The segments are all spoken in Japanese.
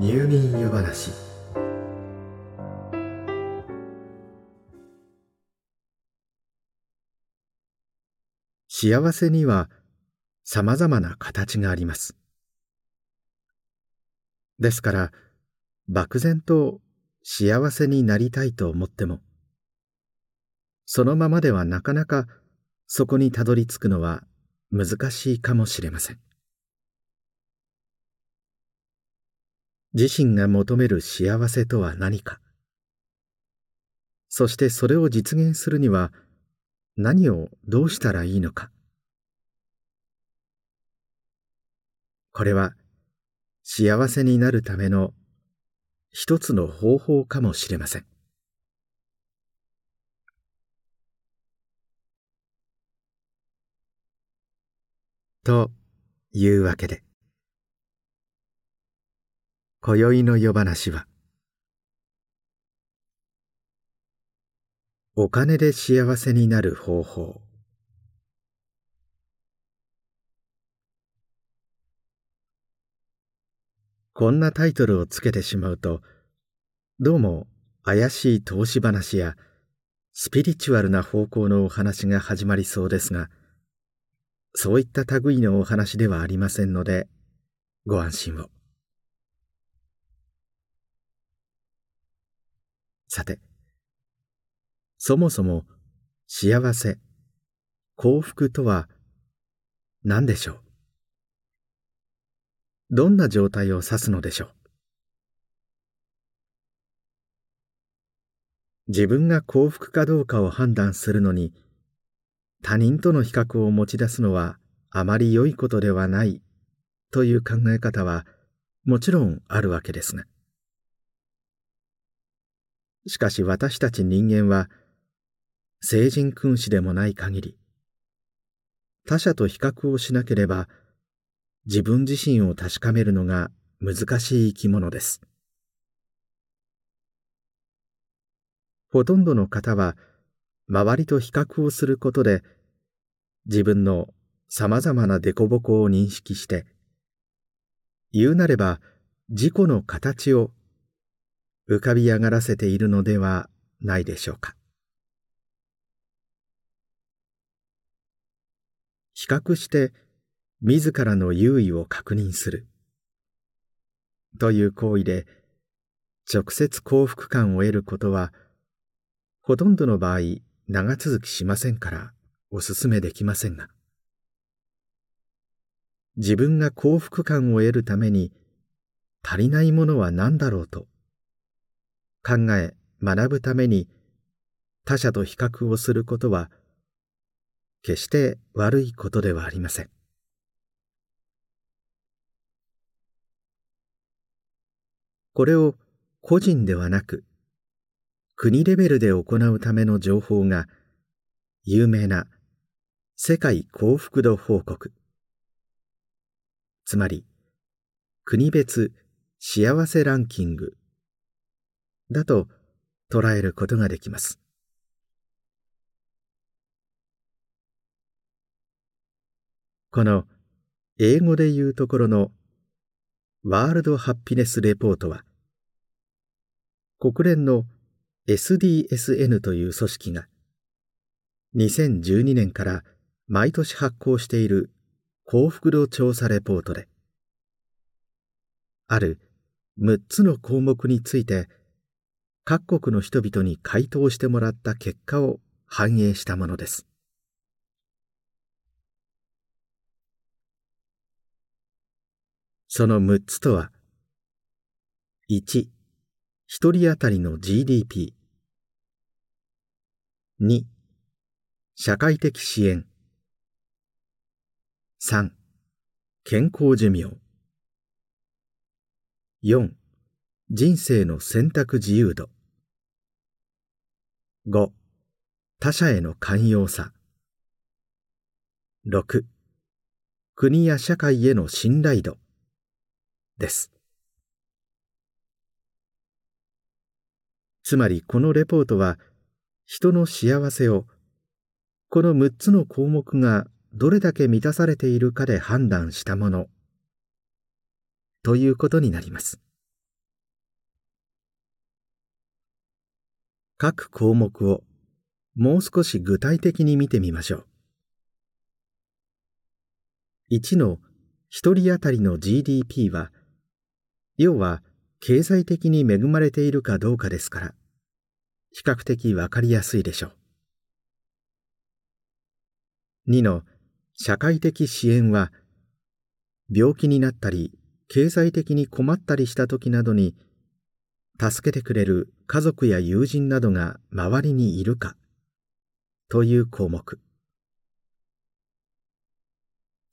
入眠湯話。幸せにはさまざまな形があります。ですから漠然と幸せになりたいと思ってもそのままではなかなかそこにたどり着くのは難しいかもしれません。自身が求める幸せとは何か。そしてそれを実現するには何をどうしたらいいのか。これは幸せになるための一つの方法かもしれません。というわけで。今宵の夜話はお金で幸せになる方法こんなタイトルをつけてしまうとどうも怪しい投資話やスピリチュアルな方向のお話が始まりそうですがそういった類のお話ではありませんのでご安心を。さて、そもそも幸せ、幸福とは何でしょう？どんな状態を指すのでしょう？自分が幸福かどうかを判断するのに他人との比較を持ち出すのはあまり良いことではないという考え方はもちろんあるわけですが。しかし私たち人間は、聖人君子でもない限り、他者と比較をしなければ、自分自身を確かめるのが難しい生き物です。ほとんどの方は、周りと比較をすることで、自分の様々な凸凹を認識して、言うなれば自己の形を浮かび上がらせているのではないでしょうか。比較して自らの優位を確認するという行為で直接幸福感を得ることはほとんどの場合長続きしませんからお勧めできませんが自分が幸福感を得るために足りないものは何だろうと考え学ぶために他者と比較をすることは決して悪いことではありません。これを個人ではなく国レベルで行うための情報が有名な世界幸福度報告。つまり国別幸せランキング。だと捉えることができます。この英語で言うところのワールドハッピネスレポートは国連の SDSN という組織が2012年から毎年発行している幸福度調査レポートである6つの項目について各国の人々に回答してもらった結果を反映したものです。その6つとは、1、一人当たりの GDP。2、社会的支援。3、健康寿命。4、人生の選択自由度。5他者への寛容さ。6国や社会への信頼度。です。つまりこのレポートは人の幸せをこの6つの項目がどれだけ満たされているかで判断したもの。ということになります。各項目をもう少し具体的に見てみましょう。1の1人当たりの GDP は、要は経済的に恵まれているかどうかですから、比較的わかりやすいでしょう。2の社会的支援は、病気になったり、経済的に困ったりした時などに、助けてくれる家族や友人などが周りにいるかという項目。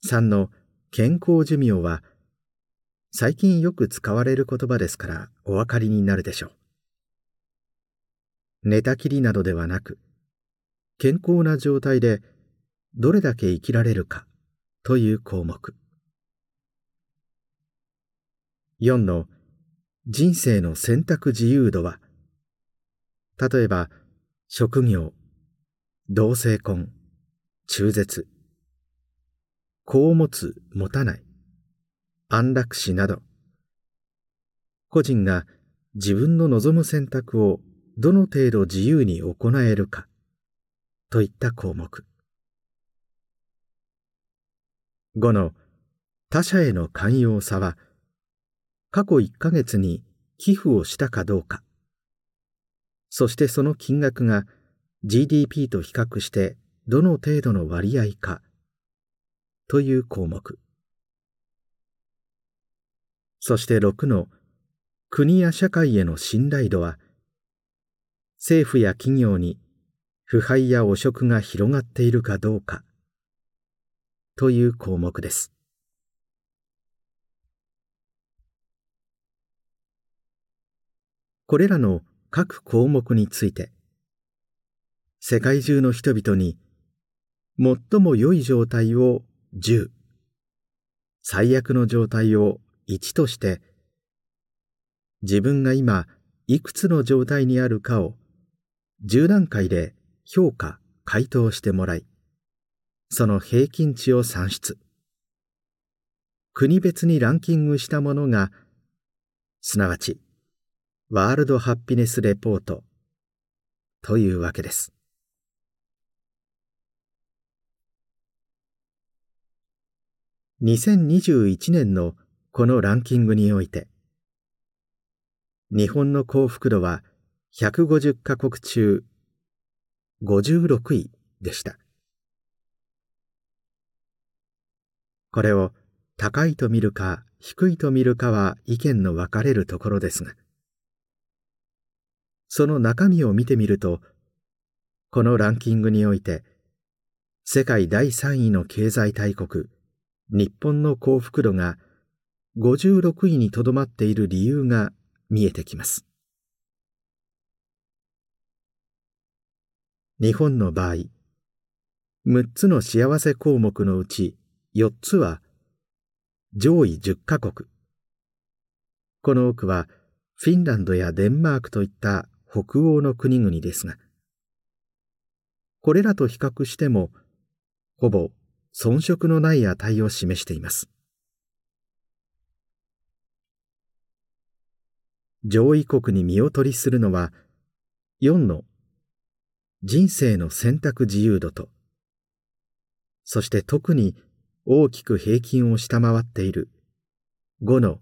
3の健康寿命は最近よく使われる言葉ですからお分かりになるでしょう。寝たきりなどではなく健康な状態でどれだけ生きられるかという項目。4の人生の選択自由度は、例えば、職業、同性婚、中絶、子を持つ、持たない、安楽死など、個人が自分の望む選択をどの程度自由に行えるか、といった項目。5の他者への寛容さは、過去1ヶ月に寄付をしたかどうか、そしてその金額が GDP と比較してどの程度の割合かという項目。そして6の国や社会への信頼度は政府や企業に腐敗や汚職が広がっているかどうかという項目です。これらの各項目について、世界中の人々に最も良い状態を10、最悪の状態を1として、自分が今いくつの状態にあるかを10段階で評価、回答してもらい、その平均値を算出。国別にランキングしたものが、すなわちワールドハッピネスレポートというわけです。2021年のこのランキングにおいて、日本の幸福度は150カ国中56位でした。これを高いと見るか低いと見るかは意見の分かれるところですが、その中身を見てみると、このランキングにおいて、世界第3位の経済大国、日本の幸福度が56位にとどまっている理由が見えてきます。日本の場合、6つの幸せ項目のうち4つは上位10カ国。この多くはフィンランドやデンマークといった北欧の国々ですが、これらと比較しても、ほぼ遜色のない値を示しています。上位国に見劣りするのは、4の人生の選択自由度と、そして特に大きく平均を下回っている5の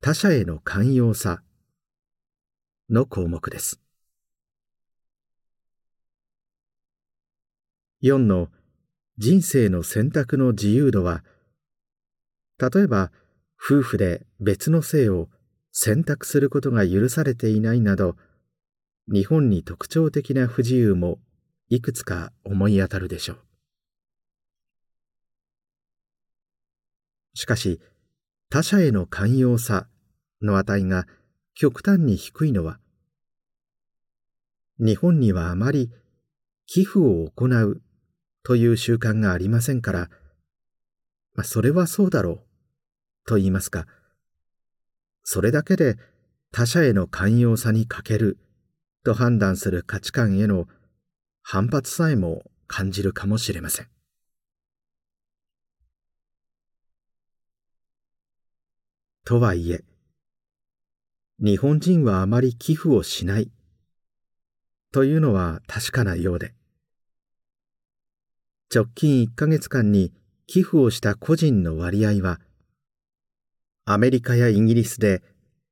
他者への寛容さの項目です。4の人生の選択の自由度は、例えば夫婦で別の性を選択することが許されていないなど、日本に特徴的な不自由もいくつか思い当たるでしょう。しかし、他者への寛容さの値が極端に低いのは、日本にはあまり寄付を行うという習慣がありませんから、まあ、それはそうだろうと言いますか、それだけで他者への寛容さに欠けると判断する価値観への反発さえも感じるかもしれません。とはいえ、日本人はあまり寄付をしない。というのは確かなようで。直近1ヶ月間に寄付をした個人の割合はアメリカやイギリスで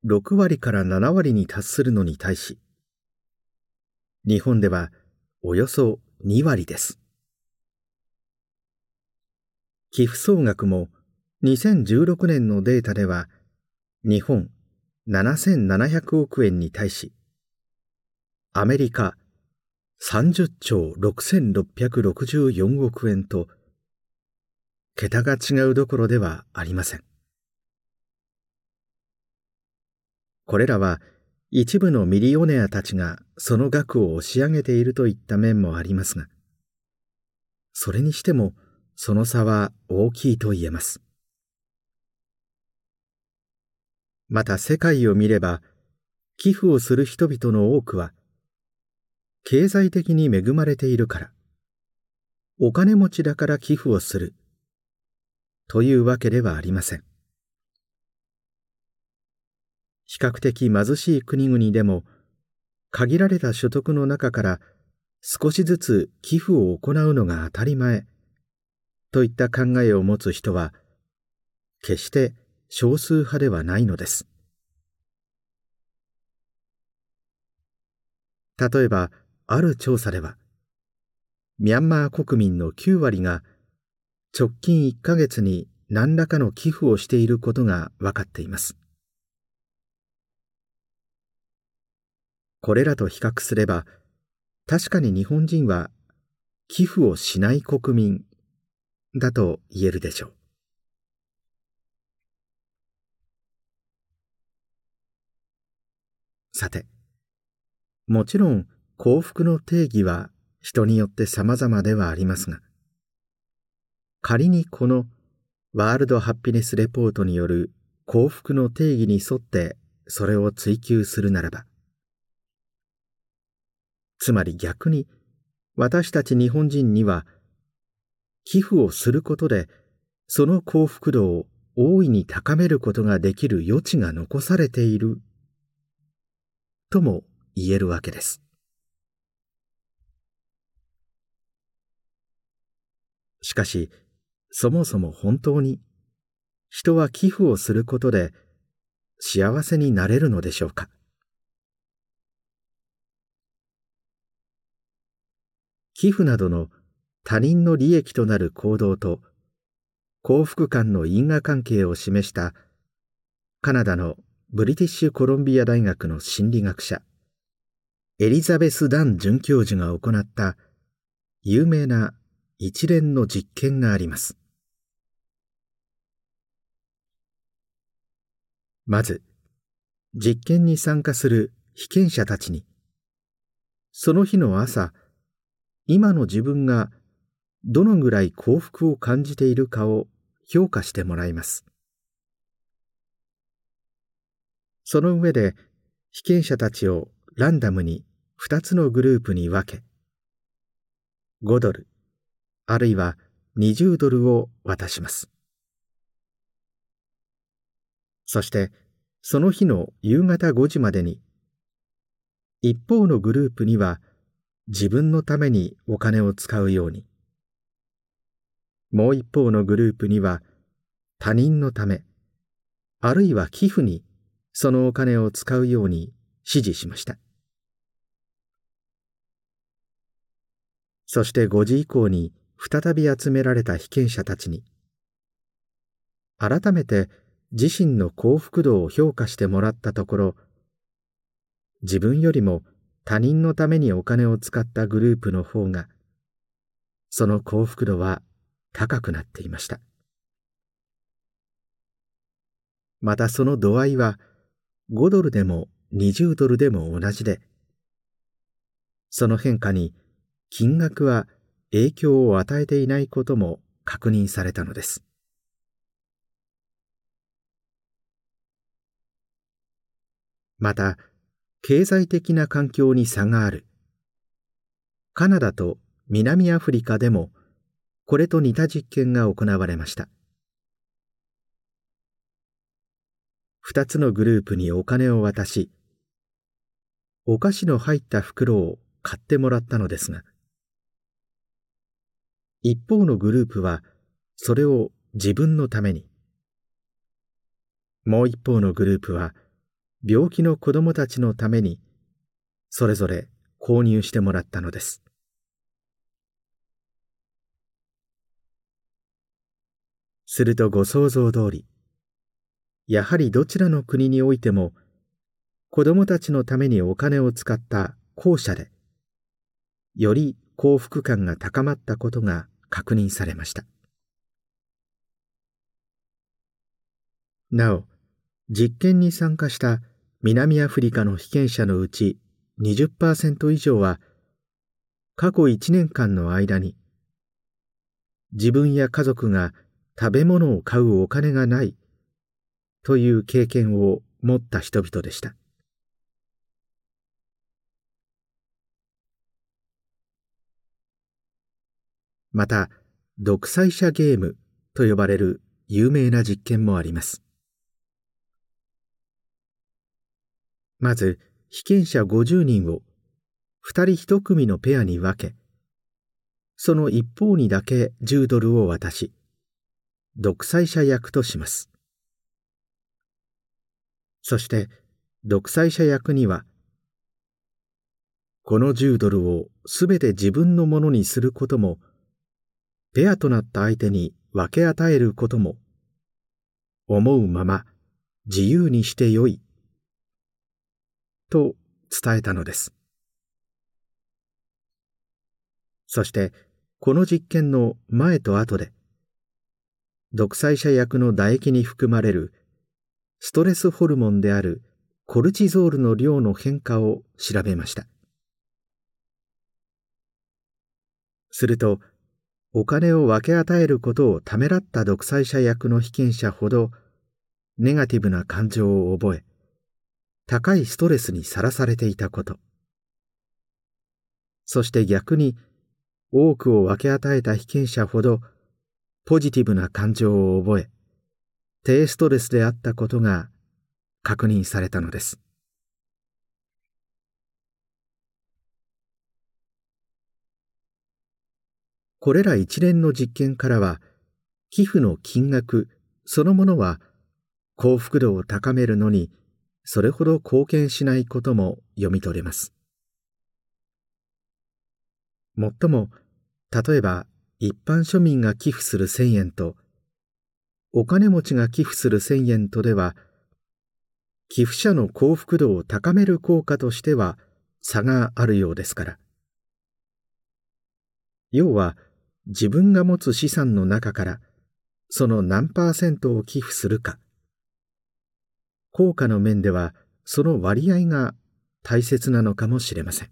6割から7割に達するのに対し日本ではおよそ2割です。寄付総額も2016年のデータでは日本7700億円に対しアメリカ30兆6664億円と桁が違うどころではありませんこれらは一部のミリオネアたちがその額を押し上げているといった面もありますがそれにしてもその差は大きいと言えます。また世界を見れば、寄付をする人々の多くは、経済的に恵まれているから、お金持ちだから寄付をする、というわけではありません。比較的貧しい国々でも、限られた所得の中から少しずつ寄付を行うのが当たり前といった考えを持つ人は決して少数派ではないのです例えばある調査ではミャンマー国民の9割が直近1ヶ月に何らかの寄付をしていることが分かっていますこれらと比較すれば確かに日本人は寄付をしない国民だと言えるでしょう。さて、もちろん幸福の定義は人によって様々ではありますが、仮にこのワールドハッピネスレポートによる幸福の定義に沿ってそれを追求するならば、つまり逆に私たち日本人には寄付をすることでその幸福度を大いに高めることができる余地が残されているとも言えるわけです。しかし、そもそも本当に人は寄付をすることで幸せになれるのでしょうか？寄付などの他人の利益となる行動と幸福感の因果関係を示したカナダのブリティッシュコロンビア大学の心理学者エリザベス・ダン准教授が行った有名な一連の実験がありますまず実験に参加する被験者たちにその日の朝今の自分がどのぐらい幸福を感じているかを評価してもらいます。その上で被験者たちをランダムに2つのグループに分け5ドルあるいは20ドルを渡します。そしてその日の夕方5時までに一方のグループには自分のためにお金を使うようにもう一方のグループには他人のためあるいは寄付にそのお金を使うように指示しました。そして5時以降に再び集められた被験者たちに改めて自身の幸福度を評価してもらったところ自分よりも他人のためにお金を使ったグループの方がその幸福度は高くなっていました。またその度合いは5ドルでも20ドルでも同じで。その変化に金額は影響を与えていないことも確認されたのです。また経済的な環境に差がある。カナダと南アフリカでもこれと似た実験が行われました。2つのグループにお金を渡しお菓子の入った袋を買ってもらったのですが一方のグループはそれを自分のためにもう一方のグループは病気の子供たちのためにそれぞれ購入してもらったのです。するとご想像通りやはりどちらの国においても子供たちのためにお金を使った後者でより幸福感が高まったことが確認されました。なお実験に参加した南アフリカの被験者のうち20%以上は過去1年間の間に自分や家族が食べ物を買うお金がないという経験を持った人々でした。また独裁者ゲームと呼ばれる有名な実験もあります。まず被験者50人を2人1組のペアに分けその一方にだけ10ドルを渡し独裁者役とします。そして独裁者役にはこの10ドルをすべて自分のものにすることもペアとなった相手に分け与えることも思うまま自由にしてよいと伝えたのです。そしてこの実験の前と後で独裁者役の唾液に含まれるストレスホルモンであるコルチゾールの量の変化を調べました。するとお金を分け与えることをためらった独裁者役の被験者ほどネガティブな感情を覚え高いストレスにさらされていたこと。そして逆に多くを分け与えた被験者ほどポジティブな感情を覚え低ストレスであったことが確認されたのですこれら一連の実験からは寄付の金額そのものは幸福度を高めるのにそれほど貢献しないことも読み取れます。もっとも、例えば一般庶民が寄付する千円と、お金持ちが寄付する千円とでは、寄付者の幸福度を高める効果としては差があるようですから。要は、自分が持つ資産の中から、その何パーセントを寄付するか、効果の面ではその割合が大切なのかもしれません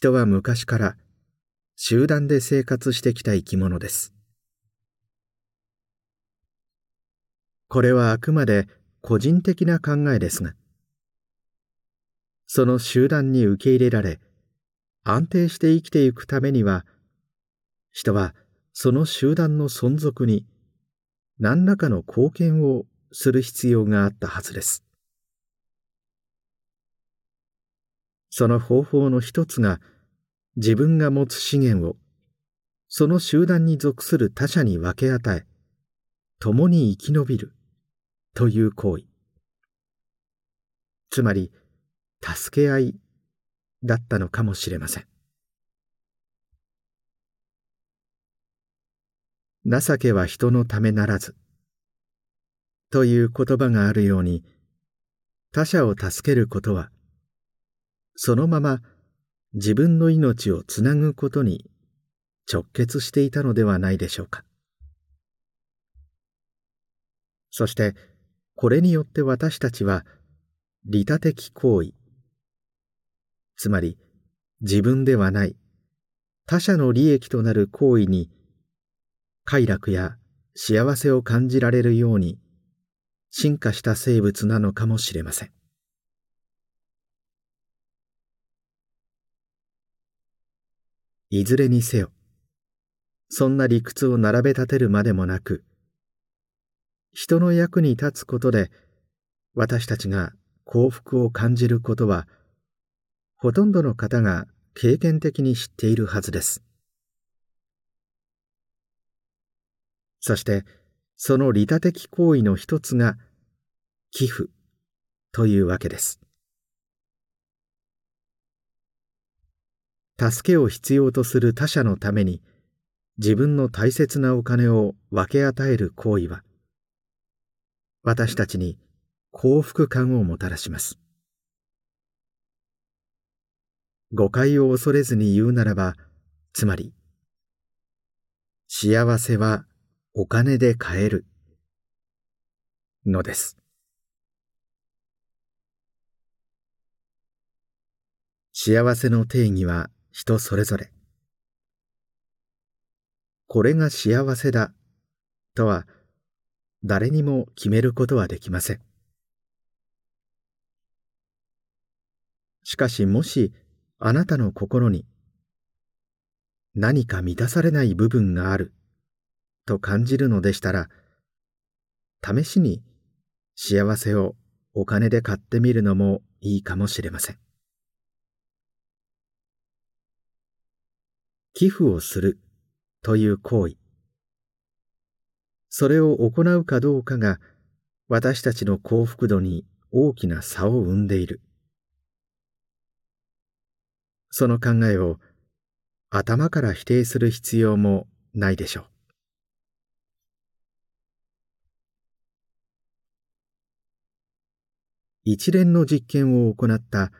人は昔から集団で生活してきた生き物ですこれはあくまで個人的な考えですがその集団に受け入れられ安定して生きていくためには人はその集団の存続に何らかの貢献をする必要があったはずです。その方法の一つが自分が持つ資源をその集団に属する他者に分け与え共に生き延びるという行為つまり助け合いだったのかもしれません情けは人のためならず。という言葉があるように、他者を助けることは、そのまま自分の命をつなぐことに直結していたのではないでしょうか。そして、これによって私たちは、利他的行為、つまり自分ではない他者の利益となる行為に快楽や幸せを感じられるように進化した生物なのかもしれません。いずれにせよ、そんな理屈を並べ立てるまでもなく、人の役に立つことで私たちが幸福を感じることはほとんどの方が経験的に知っているはずです。そしてその利他的行為の一つが寄付というわけです。助けを必要とする他者のために自分の大切なお金を分け与える行為は私たちに幸福感をもたらします。誤解を恐れずに言うならば、つまり、幸せはお金で買えるのです。幸せの定義は人それぞれ。これが幸せだとは誰にも決めることはできません。しかしもしあなたの心に何か満たされない部分があると感じるのでしたら試しに幸せをお金で買ってみるのもいいかもしれません寄付をするという行為それを行うかどうかが私たちの幸福度に大きな差を生んでいるその考えを頭から否定する必要もないでしょう。一連の実験を行った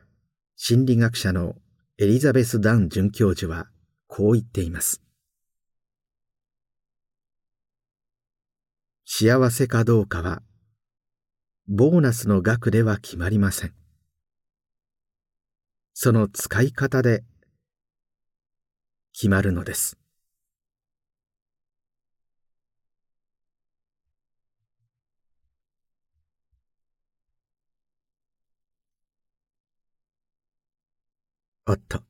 心理学者のエリザベス・ダン准教授はこう言っています。幸せかどうかはボーナスの額では決まりません。その使い方で決まるのです。おっと、